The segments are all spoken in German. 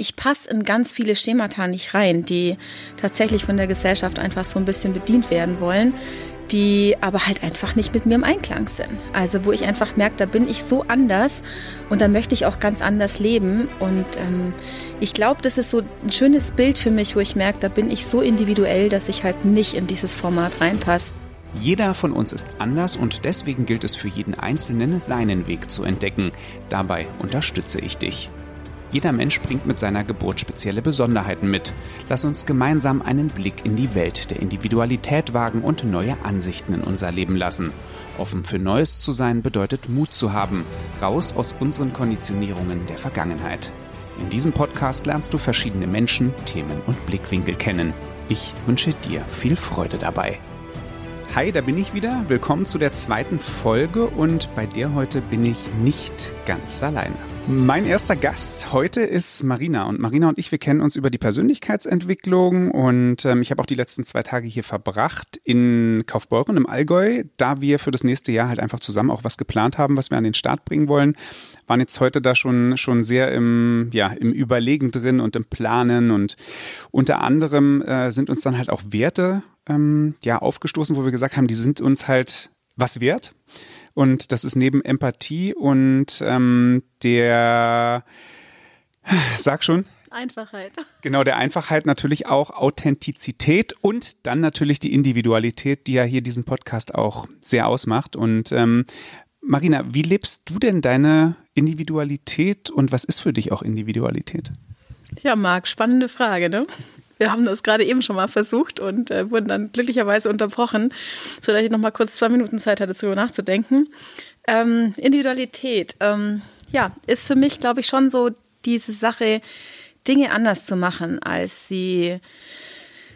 ich passe in ganz viele Schemata nicht rein, die tatsächlich von der Gesellschaft einfach so ein bisschen bedient werden wollen, die aber halt einfach nicht mit mir im Einklang sind. Also wo ich einfach merke, da bin ich so anders und da möchte ich auch ganz anders leben. Und ähm, ich glaube, das ist so ein schönes Bild für mich, wo ich merke, da bin ich so individuell, dass ich halt nicht in dieses Format reinpasse. Jeder von uns ist anders und deswegen gilt es für jeden Einzelnen, seinen Weg zu entdecken. Dabei unterstütze ich dich. Jeder Mensch bringt mit seiner Geburt spezielle Besonderheiten mit. Lass uns gemeinsam einen Blick in die Welt der Individualität wagen und neue Ansichten in unser Leben lassen. Offen für Neues zu sein bedeutet Mut zu haben, raus aus unseren Konditionierungen der Vergangenheit. In diesem Podcast lernst du verschiedene Menschen, Themen und Blickwinkel kennen. Ich wünsche dir viel Freude dabei. Hi, da bin ich wieder. Willkommen zu der zweiten Folge und bei der heute bin ich nicht ganz alleine. Mein erster Gast heute ist Marina und Marina und ich, wir kennen uns über die Persönlichkeitsentwicklung und ähm, ich habe auch die letzten zwei Tage hier verbracht in Kaufbeuren im Allgäu, da wir für das nächste Jahr halt einfach zusammen auch was geplant haben, was wir an den Start bringen wollen. Waren jetzt heute da schon, schon sehr im, ja, im Überlegen drin und im Planen und unter anderem äh, sind uns dann halt auch Werte ähm, ja, aufgestoßen, wo wir gesagt haben, die sind uns halt was wert. Und das ist neben Empathie und ähm, der, sag schon. Einfachheit. Genau, der Einfachheit natürlich auch Authentizität und dann natürlich die Individualität, die ja hier diesen Podcast auch sehr ausmacht. Und ähm, Marina, wie lebst du denn deine Individualität und was ist für dich auch Individualität? Ja, Marc, spannende Frage, ne? Wir haben das gerade eben schon mal versucht und äh, wurden dann glücklicherweise unterbrochen, sodass ich noch mal kurz zwei Minuten Zeit hatte, darüber nachzudenken. Ähm, Individualität, ähm, ja, ist für mich, glaube ich, schon so diese Sache, Dinge anders zu machen, als sie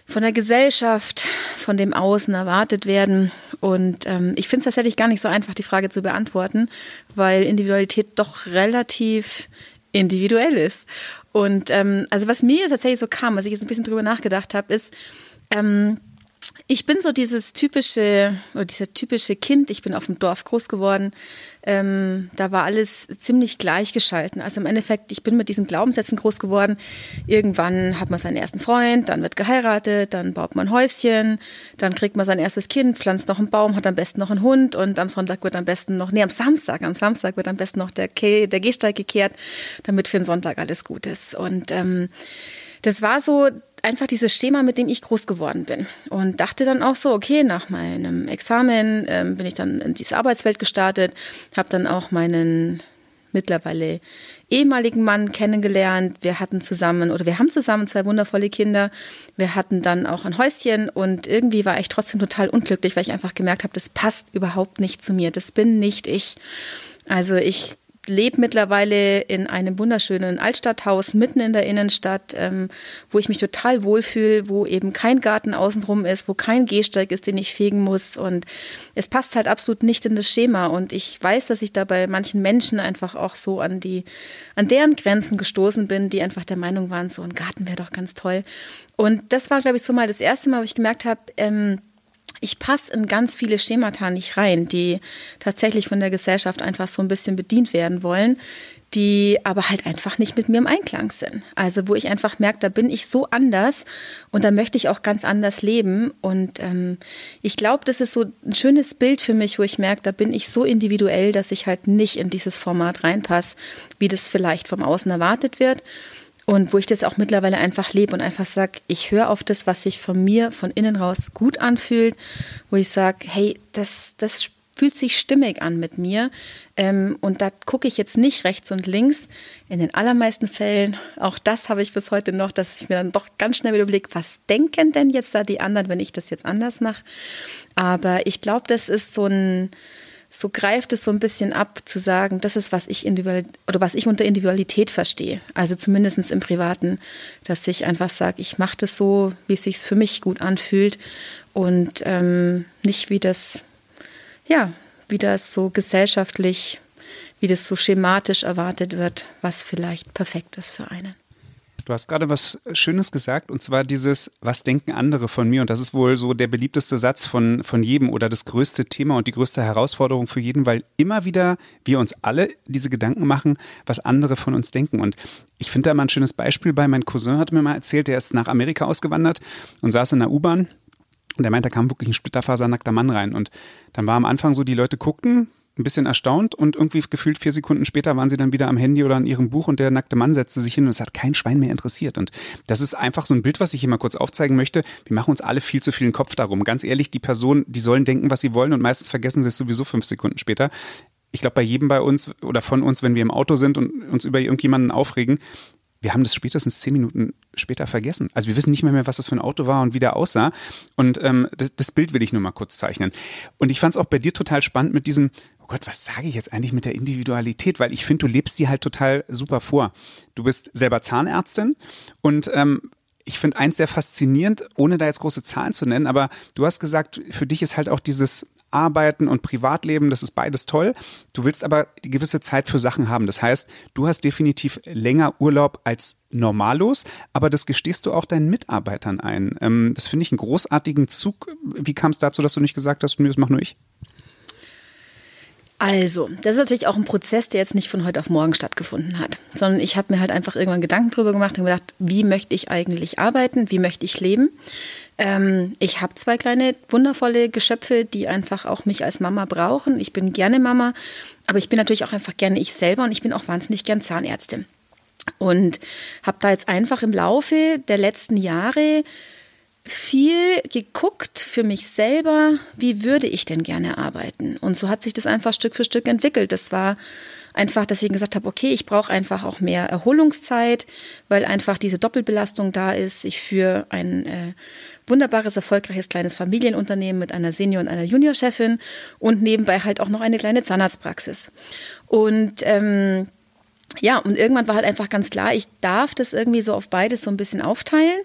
von der Gesellschaft, von dem Außen erwartet werden. Und ähm, ich finde es tatsächlich gar nicht so einfach, die Frage zu beantworten, weil Individualität doch relativ individuell ist. Und ähm, also was mir tatsächlich so kam, was ich jetzt ein bisschen drüber nachgedacht habe, ist, ähm, ich bin so dieses typische, oder dieser typische Kind, ich bin auf dem Dorf groß geworden, ähm, da war alles ziemlich gleichgeschalten. Also im Endeffekt, ich bin mit diesen Glaubenssätzen groß geworden. Irgendwann hat man seinen ersten Freund, dann wird geheiratet, dann baut man ein Häuschen, dann kriegt man sein erstes Kind, pflanzt noch einen Baum, hat am besten noch einen Hund und am Sonntag wird am besten noch, nee, am Samstag, am Samstag wird am besten noch der, der Gehsteig gekehrt, damit für den Sonntag alles gut ist. Und ähm, das war so einfach dieses Schema, mit dem ich groß geworden bin. Und dachte dann auch so, okay, nach meinem Examen ähm, bin ich dann in diese Arbeitswelt gestartet, habe dann auch meinen mittlerweile ehemaligen Mann kennengelernt. Wir hatten zusammen oder wir haben zusammen zwei wundervolle Kinder. Wir hatten dann auch ein Häuschen und irgendwie war ich trotzdem total unglücklich, weil ich einfach gemerkt habe, das passt überhaupt nicht zu mir. Das bin nicht ich. Also ich lebe mittlerweile in einem wunderschönen Altstadthaus mitten in der Innenstadt, ähm, wo ich mich total wohlfühle, wo eben kein Garten außenrum ist, wo kein Gehsteig ist, den ich fegen muss. Und es passt halt absolut nicht in das Schema. Und ich weiß, dass ich da bei manchen Menschen einfach auch so an die, an deren Grenzen gestoßen bin, die einfach der Meinung waren, so ein Garten wäre doch ganz toll. Und das war, glaube ich, so mal das erste Mal, wo ich gemerkt habe, ähm, ich passe in ganz viele Schemata nicht rein, die tatsächlich von der Gesellschaft einfach so ein bisschen bedient werden wollen, die aber halt einfach nicht mit mir im Einklang sind. Also wo ich einfach merke, da bin ich so anders und da möchte ich auch ganz anders leben. Und ähm, ich glaube, das ist so ein schönes Bild für mich, wo ich merke, da bin ich so individuell, dass ich halt nicht in dieses Format reinpasse, wie das vielleicht vom Außen erwartet wird. Und wo ich das auch mittlerweile einfach lebe und einfach sage, ich höre auf das, was sich von mir von innen raus gut anfühlt, wo ich sage, hey, das, das fühlt sich stimmig an mit mir. Ähm, und da gucke ich jetzt nicht rechts und links. In den allermeisten Fällen, auch das habe ich bis heute noch, dass ich mir dann doch ganz schnell wieder überlege, was denken denn jetzt da die anderen, wenn ich das jetzt anders mache. Aber ich glaube, das ist so ein so greift es so ein bisschen ab, zu sagen, das ist, was ich individuell oder was ich unter Individualität verstehe. Also zumindest im Privaten, dass ich einfach sage, ich mache das so, wie es sich für mich gut anfühlt und ähm, nicht wie das, ja, wie das so gesellschaftlich, wie das so schematisch erwartet wird, was vielleicht perfekt ist für einen. Du hast gerade was Schönes gesagt, und zwar dieses, was denken andere von mir? Und das ist wohl so der beliebteste Satz von, von jedem oder das größte Thema und die größte Herausforderung für jeden, weil immer wieder wir uns alle diese Gedanken machen, was andere von uns denken. Und ich finde da mal ein schönes Beispiel bei. Mein Cousin hat mir mal erzählt, der ist nach Amerika ausgewandert und saß in der U-Bahn. Und der meint, da kam wirklich ein splitterfasernackter Mann rein. Und dann war am Anfang so, die Leute guckten, ein bisschen erstaunt und irgendwie gefühlt vier Sekunden später waren sie dann wieder am Handy oder an ihrem Buch und der nackte Mann setzte sich hin und es hat kein Schwein mehr interessiert. Und das ist einfach so ein Bild, was ich hier mal kurz aufzeigen möchte. Wir machen uns alle viel zu viel Kopf darum. Ganz ehrlich, die Person, die sollen denken, was sie wollen und meistens vergessen sie es sowieso fünf Sekunden später. Ich glaube, bei jedem bei uns oder von uns, wenn wir im Auto sind und uns über irgendjemanden aufregen, wir haben das spätestens zehn Minuten später vergessen. Also wir wissen nicht mehr, mehr was das für ein Auto war und wie der aussah. Und ähm, das, das Bild will ich nur mal kurz zeichnen. Und ich fand es auch bei dir total spannend mit diesem, oh Gott, was sage ich jetzt eigentlich mit der Individualität? Weil ich finde, du lebst die halt total super vor. Du bist selber Zahnärztin und ähm, ich finde eins sehr faszinierend, ohne da jetzt große Zahlen zu nennen, aber du hast gesagt, für dich ist halt auch dieses Arbeiten und Privatleben, das ist beides toll. Du willst aber die gewisse Zeit für Sachen haben. Das heißt, du hast definitiv länger Urlaub als normallos, aber das gestehst du auch deinen Mitarbeitern ein. Ähm, das finde ich einen großartigen Zug. Wie kam es dazu, dass du nicht gesagt hast, das mache nur ich? Also, das ist natürlich auch ein Prozess, der jetzt nicht von heute auf morgen stattgefunden hat, sondern ich habe mir halt einfach irgendwann Gedanken drüber gemacht und gedacht, wie möchte ich eigentlich arbeiten, wie möchte ich leben. Ähm, ich habe zwei kleine wundervolle Geschöpfe, die einfach auch mich als Mama brauchen. Ich bin gerne Mama, aber ich bin natürlich auch einfach gerne ich selber und ich bin auch wahnsinnig gern Zahnärztin. Und habe da jetzt einfach im Laufe der letzten Jahre viel geguckt für mich selber, wie würde ich denn gerne arbeiten. Und so hat sich das einfach Stück für Stück entwickelt. Das war einfach, dass ich gesagt habe, okay, ich brauche einfach auch mehr Erholungszeit, weil einfach diese Doppelbelastung da ist. Ich führe ein äh, wunderbares, erfolgreiches kleines Familienunternehmen mit einer Senior- und einer Juniorchefin und nebenbei halt auch noch eine kleine Zahnarztpraxis. Und ähm, ja, und irgendwann war halt einfach ganz klar, ich darf das irgendwie so auf beides so ein bisschen aufteilen.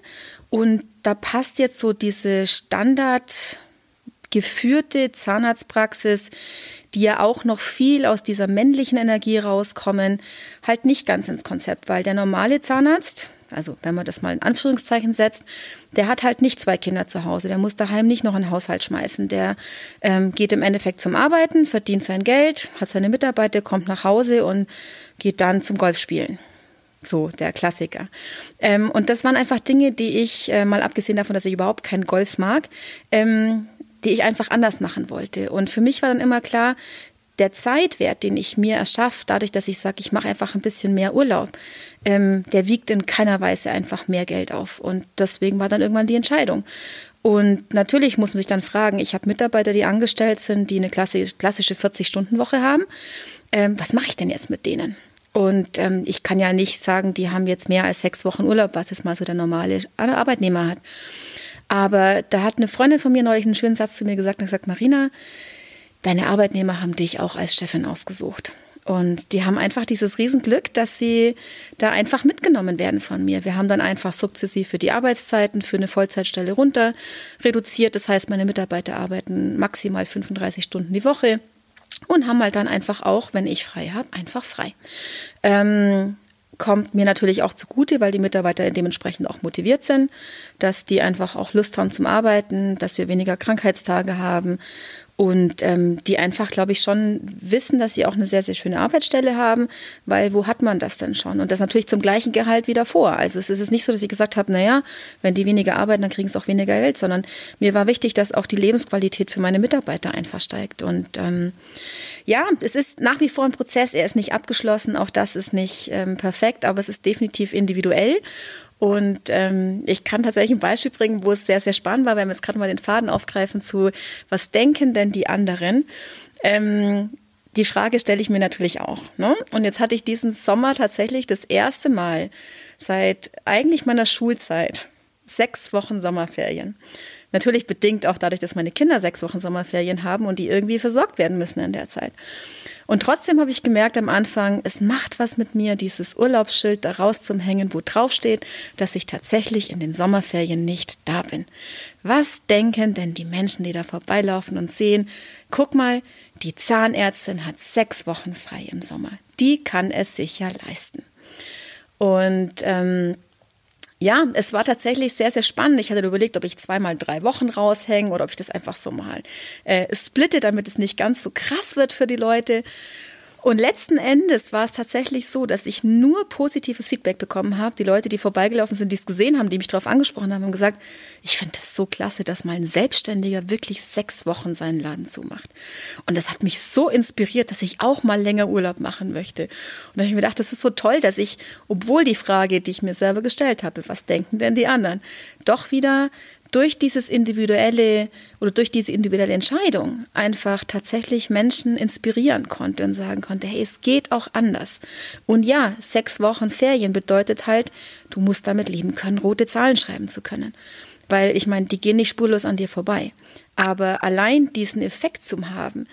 Und da passt jetzt so diese Standard geführte Zahnarztpraxis, die ja auch noch viel aus dieser männlichen Energie rauskommen, halt nicht ganz ins Konzept, weil der normale Zahnarzt, also wenn man das mal in Anführungszeichen setzt, der hat halt nicht zwei Kinder zu Hause, der muss daheim nicht noch einen Haushalt schmeißen, der ähm, geht im Endeffekt zum Arbeiten, verdient sein Geld, hat seine Mitarbeiter, kommt nach Hause und geht dann zum Golfspielen. So, der Klassiker. Ähm, und das waren einfach Dinge, die ich, äh, mal abgesehen davon, dass ich überhaupt keinen Golf mag, ähm, die ich einfach anders machen wollte. Und für mich war dann immer klar, der Zeitwert, den ich mir erschaffe, dadurch, dass ich sage, ich mache einfach ein bisschen mehr Urlaub, ähm, der wiegt in keiner Weise einfach mehr Geld auf. Und deswegen war dann irgendwann die Entscheidung. Und natürlich muss man sich dann fragen, ich habe Mitarbeiter, die angestellt sind, die eine klassische 40-Stunden-Woche haben. Ähm, was mache ich denn jetzt mit denen? Und ähm, ich kann ja nicht sagen, die haben jetzt mehr als sechs Wochen Urlaub, was jetzt mal so der normale Arbeitnehmer hat. Aber da hat eine Freundin von mir neulich einen schönen Satz zu mir gesagt und gesagt, Marina, deine Arbeitnehmer haben dich auch als Chefin ausgesucht. Und die haben einfach dieses Riesenglück, dass sie da einfach mitgenommen werden von mir. Wir haben dann einfach sukzessive die Arbeitszeiten für eine Vollzeitstelle runter reduziert. Das heißt, meine Mitarbeiter arbeiten maximal 35 Stunden die Woche und haben halt dann einfach auch, wenn ich frei habe, einfach frei. Ähm, kommt mir natürlich auch zugute, weil die Mitarbeiter dementsprechend auch motiviert sind, dass die einfach auch Lust haben zum Arbeiten, dass wir weniger Krankheitstage haben und ähm, die einfach, glaube ich, schon wissen, dass sie auch eine sehr, sehr schöne Arbeitsstelle haben, weil wo hat man das denn schon? Und das natürlich zum gleichen Gehalt wie davor. Also es ist nicht so, dass ich gesagt habe, naja, wenn die weniger arbeiten, dann kriegen sie auch weniger Geld, sondern mir war wichtig, dass auch die Lebensqualität für meine Mitarbeiter einfach steigt. Und ähm, ja, es ist nach wie vor ein Prozess, er ist nicht abgeschlossen, auch das ist nicht ähm, perfekt, aber es ist definitiv individuell. Und ähm, ich kann tatsächlich ein Beispiel bringen, wo es sehr, sehr spannend war, wenn wir jetzt gerade mal den Faden aufgreifen zu, was denken denn die anderen? Ähm, die Frage stelle ich mir natürlich auch. Ne? Und jetzt hatte ich diesen Sommer tatsächlich das erste Mal seit eigentlich meiner Schulzeit sechs Wochen Sommerferien. Natürlich bedingt auch dadurch, dass meine Kinder sechs Wochen Sommerferien haben und die irgendwie versorgt werden müssen in der Zeit. Und trotzdem habe ich gemerkt am Anfang, es macht was mit mir, dieses Urlaubsschild da rauszumhängen, wo drauf steht, dass ich tatsächlich in den Sommerferien nicht da bin. Was denken denn die Menschen, die da vorbeilaufen und sehen, guck mal, die Zahnärztin hat sechs Wochen frei im Sommer. Die kann es sich ja leisten. Und ähm, ja, es war tatsächlich sehr, sehr spannend. Ich hatte überlegt, ob ich zweimal drei Wochen raushänge oder ob ich das einfach so mal äh, splitte, damit es nicht ganz so krass wird für die Leute. Und letzten Endes war es tatsächlich so, dass ich nur positives Feedback bekommen habe. Die Leute, die vorbeigelaufen sind, die es gesehen haben, die mich darauf angesprochen haben, haben gesagt, ich finde das so klasse, dass mal ein Selbstständiger wirklich sechs Wochen seinen Laden zumacht. Und das hat mich so inspiriert, dass ich auch mal länger Urlaub machen möchte. Und da habe ich mir gedacht, das ist so toll, dass ich, obwohl die Frage, die ich mir selber gestellt habe, was denken denn die anderen, doch wieder durch dieses individuelle oder durch diese individuelle Entscheidung einfach tatsächlich Menschen inspirieren konnte und sagen konnte, hey, es geht auch anders. Und ja, sechs Wochen Ferien bedeutet halt, du musst damit leben können, rote Zahlen schreiben zu können. Weil ich meine, die gehen nicht spurlos an dir vorbei. Aber allein diesen Effekt zu haben,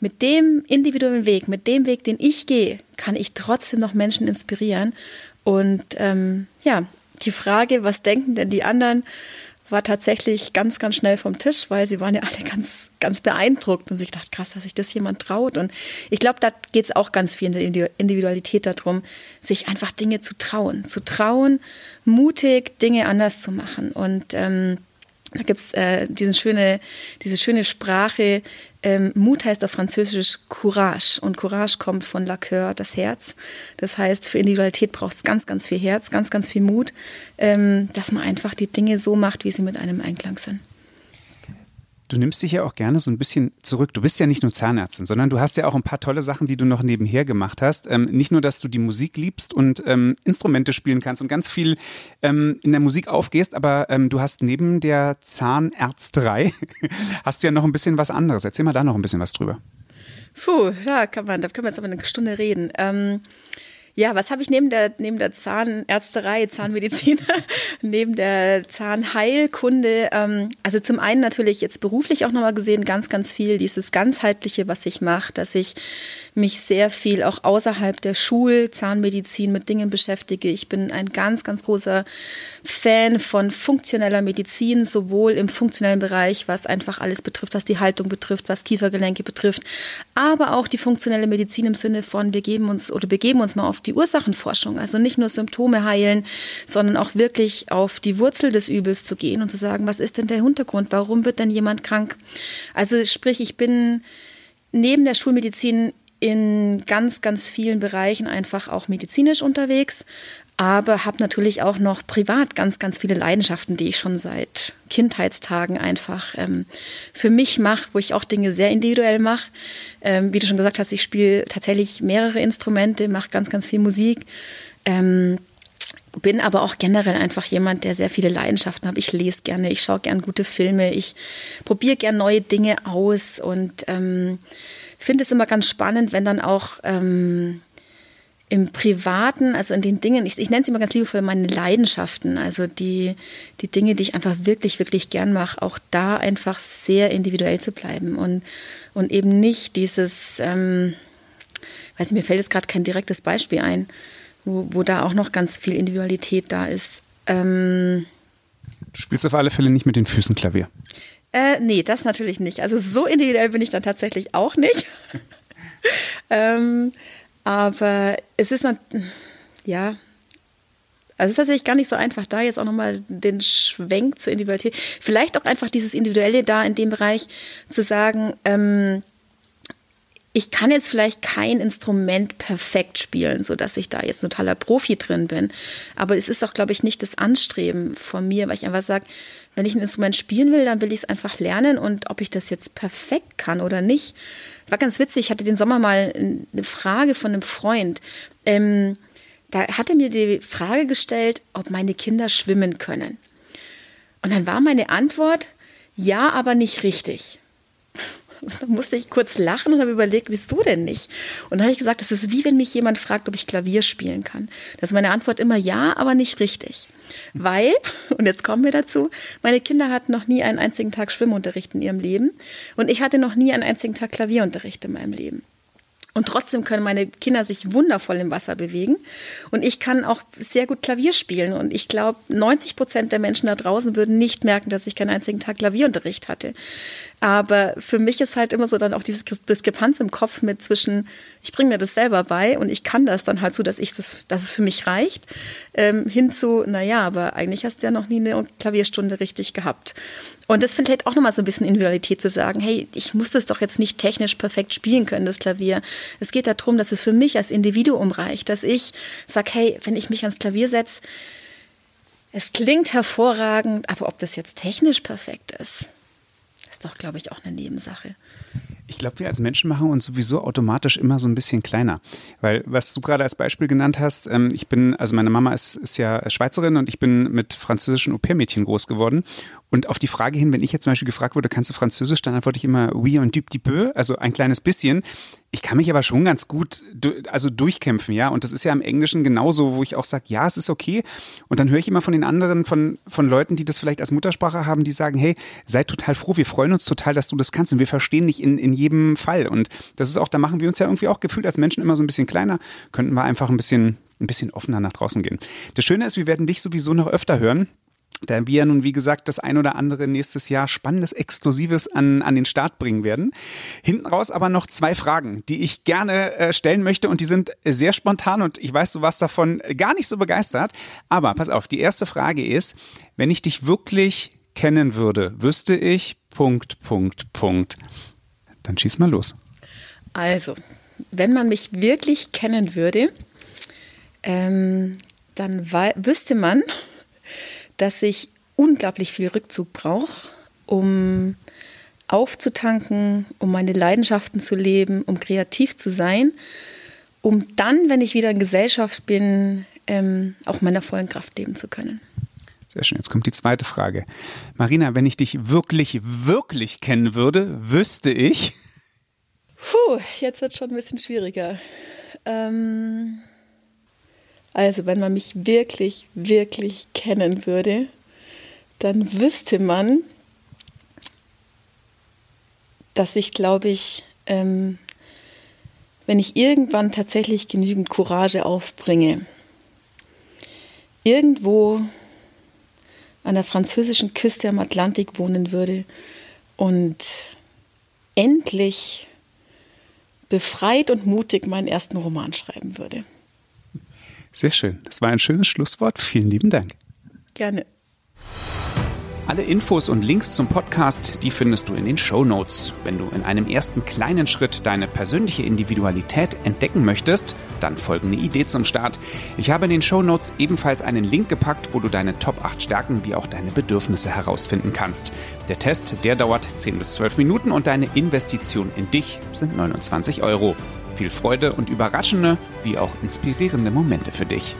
mit dem individuellen Weg, mit dem Weg, den ich gehe, kann ich trotzdem noch Menschen inspirieren. Und ähm, ja, die Frage, was denken denn die anderen? War tatsächlich ganz, ganz schnell vom Tisch, weil sie waren ja alle ganz, ganz beeindruckt und sich dachte, krass, dass sich das jemand traut. Und ich glaube, da geht es auch ganz viel in der Individualität darum, sich einfach Dinge zu trauen, zu trauen, mutig Dinge anders zu machen. Und ähm, da gibt es äh, diese, schöne, diese schöne Sprache. Ähm, Mut heißt auf Französisch Courage. Und Courage kommt von La Coeur, das Herz. Das heißt, für Individualität braucht es ganz, ganz viel Herz, ganz, ganz viel Mut, ähm, dass man einfach die Dinge so macht, wie sie mit einem Einklang sind. Du nimmst dich ja auch gerne so ein bisschen zurück. Du bist ja nicht nur Zahnärztin, sondern du hast ja auch ein paar tolle Sachen, die du noch nebenher gemacht hast. Ähm, nicht nur, dass du die Musik liebst und ähm, Instrumente spielen kannst und ganz viel ähm, in der Musik aufgehst, aber ähm, du hast neben der Zahnärzterei hast du ja noch ein bisschen was anderes. Erzähl mal da noch ein bisschen was drüber. Puh, da kann man, da können wir jetzt aber eine Stunde reden. Ja, was habe ich neben der, neben der Zahnärzterei, Zahnmedizin, neben der Zahnheilkunde? Ähm, also zum einen natürlich jetzt beruflich auch nochmal gesehen, ganz, ganz viel dieses ganzheitliche, was ich mache, dass ich mich sehr viel auch außerhalb der Schulzahnmedizin mit Dingen beschäftige. Ich bin ein ganz, ganz großer Fan von funktioneller Medizin, sowohl im funktionellen Bereich, was einfach alles betrifft, was die Haltung betrifft, was Kiefergelenke betrifft, aber auch die funktionelle Medizin im Sinne von, wir geben uns oder begeben uns mal auf die Ursachenforschung. Also nicht nur Symptome heilen, sondern auch wirklich auf die Wurzel des Übels zu gehen und zu sagen, was ist denn der Hintergrund? Warum wird denn jemand krank? Also sprich, ich bin neben der Schulmedizin in ganz, ganz vielen Bereichen einfach auch medizinisch unterwegs, aber habe natürlich auch noch privat ganz, ganz viele Leidenschaften, die ich schon seit Kindheitstagen einfach ähm, für mich mache, wo ich auch Dinge sehr individuell mache. Ähm, wie du schon gesagt hast, ich spiele tatsächlich mehrere Instrumente, mache ganz, ganz viel Musik. Ähm, bin aber auch generell einfach jemand, der sehr viele Leidenschaften hat. Ich lese gerne, ich schaue gerne gute Filme, ich probiere gerne neue Dinge aus und ähm, finde es immer ganz spannend, wenn dann auch ähm, im Privaten, also in den Dingen, ich, ich nenne es immer ganz liebevoll meine Leidenschaften, also die, die Dinge, die ich einfach wirklich, wirklich gern mache, auch da einfach sehr individuell zu bleiben und, und eben nicht dieses, ähm, weiß nicht, mir fällt jetzt gerade kein direktes Beispiel ein, wo, wo da auch noch ganz viel Individualität da ist. Ähm, du spielst auf alle Fälle nicht mit den Füßen Klavier. Äh, nee, das natürlich nicht. Also so individuell bin ich dann tatsächlich auch nicht. ähm, aber es ist, ja, also es ist tatsächlich gar nicht so einfach, da jetzt auch nochmal den Schwenk zur Individualität, vielleicht auch einfach dieses Individuelle da in dem Bereich zu sagen, ähm, ich kann jetzt vielleicht kein Instrument perfekt spielen, so dass ich da jetzt ein totaler Profi drin bin. Aber es ist auch, glaube ich, nicht das Anstreben von mir, weil ich einfach sage, wenn ich ein Instrument spielen will, dann will ich es einfach lernen und ob ich das jetzt perfekt kann oder nicht. War ganz witzig, ich hatte den Sommer mal eine Frage von einem Freund. Ähm, da hat er mir die Frage gestellt, ob meine Kinder schwimmen können. Und dann war meine Antwort, ja, aber nicht richtig. Dann musste ich kurz lachen und habe überlegt, wieso denn nicht? Und dann habe ich gesagt, das ist wie wenn mich jemand fragt, ob ich Klavier spielen kann. Das ist meine Antwort immer ja, aber nicht richtig. Weil, und jetzt kommen wir dazu, meine Kinder hatten noch nie einen einzigen Tag Schwimmunterricht in ihrem Leben und ich hatte noch nie einen einzigen Tag Klavierunterricht in meinem Leben. Und trotzdem können meine Kinder sich wundervoll im Wasser bewegen. Und ich kann auch sehr gut Klavier spielen. Und ich glaube, 90 Prozent der Menschen da draußen würden nicht merken, dass ich keinen einzigen Tag Klavierunterricht hatte. Aber für mich ist halt immer so dann auch diese Diskrepanz im Kopf mit zwischen, ich bringe mir das selber bei und ich kann das dann halt so, dass ich das, dass es für mich reicht, ähm, hin zu, naja, aber eigentlich hast du ja noch nie eine Klavierstunde richtig gehabt. Und das finde ich halt auch nochmal so ein bisschen Individualität zu sagen, hey, ich muss das doch jetzt nicht technisch perfekt spielen können, das Klavier. Es geht darum, dass es für mich als Individuum reicht, dass ich sage, hey, wenn ich mich ans Klavier setze, es klingt hervorragend, aber ob das jetzt technisch perfekt ist, doch, glaube ich, auch eine Nebensache. Ich glaube, wir als Menschen machen uns sowieso automatisch immer so ein bisschen kleiner. Weil, was du gerade als Beispiel genannt hast, ähm, ich bin, also meine Mama ist, ist ja Schweizerin und ich bin mit französischen Au-pair-Mädchen groß geworden. Und auf die Frage hin, wenn ich jetzt zum Beispiel gefragt wurde, kannst du Französisch, dann antworte ich immer oui un du petit peu, also ein kleines bisschen. Ich kann mich aber schon ganz gut also durchkämpfen, ja. Und das ist ja im Englischen genauso, wo ich auch sage, ja, es ist okay. Und dann höre ich immer von den anderen, von, von Leuten, die das vielleicht als Muttersprache haben, die sagen, hey, sei total froh, wir freuen uns total, dass du das kannst und wir verstehen dich in, in jedem Fall. Und das ist auch, da machen wir uns ja irgendwie auch gefühlt als Menschen immer so ein bisschen kleiner, könnten wir einfach ein bisschen, ein bisschen offener nach draußen gehen. Das Schöne ist, wir werden dich sowieso noch öfter hören da wir nun, wie gesagt, das ein oder andere nächstes Jahr Spannendes, Exklusives an, an den Start bringen werden. Hinten raus aber noch zwei Fragen, die ich gerne äh, stellen möchte und die sind sehr spontan und ich weiß, du warst davon gar nicht so begeistert. Aber pass auf, die erste Frage ist, wenn ich dich wirklich kennen würde, wüsste ich, Punkt, Punkt, Punkt. Dann schieß mal los. Also, wenn man mich wirklich kennen würde, ähm, dann wüsste man, dass ich unglaublich viel Rückzug brauche, um aufzutanken, um meine Leidenschaften zu leben, um kreativ zu sein, um dann, wenn ich wieder in Gesellschaft bin, ähm, auch meiner vollen Kraft leben zu können. Sehr schön. Jetzt kommt die zweite Frage. Marina, wenn ich dich wirklich, wirklich kennen würde, wüsste ich. Puh, jetzt wird es schon ein bisschen schwieriger. Ähm, also wenn man mich wirklich, wirklich kennen würde, dann wüsste man, dass ich, glaube ich, ähm, wenn ich irgendwann tatsächlich genügend Courage aufbringe, irgendwo an der französischen Küste am Atlantik wohnen würde und endlich befreit und mutig meinen ersten Roman schreiben würde. Sehr schön. Das war ein schönes Schlusswort. Vielen lieben Dank. Gerne. Alle Infos und Links zum Podcast, die findest du in den Show Notes. Wenn du in einem ersten kleinen Schritt deine persönliche Individualität entdecken möchtest, dann folgende Idee zum Start. Ich habe in den Show Notes ebenfalls einen Link gepackt, wo du deine Top 8 Stärken wie auch deine Bedürfnisse herausfinden kannst. Der Test, der dauert 10 bis 12 Minuten und deine Investition in dich sind 29 Euro. Viel Freude und überraschende wie auch inspirierende Momente für dich.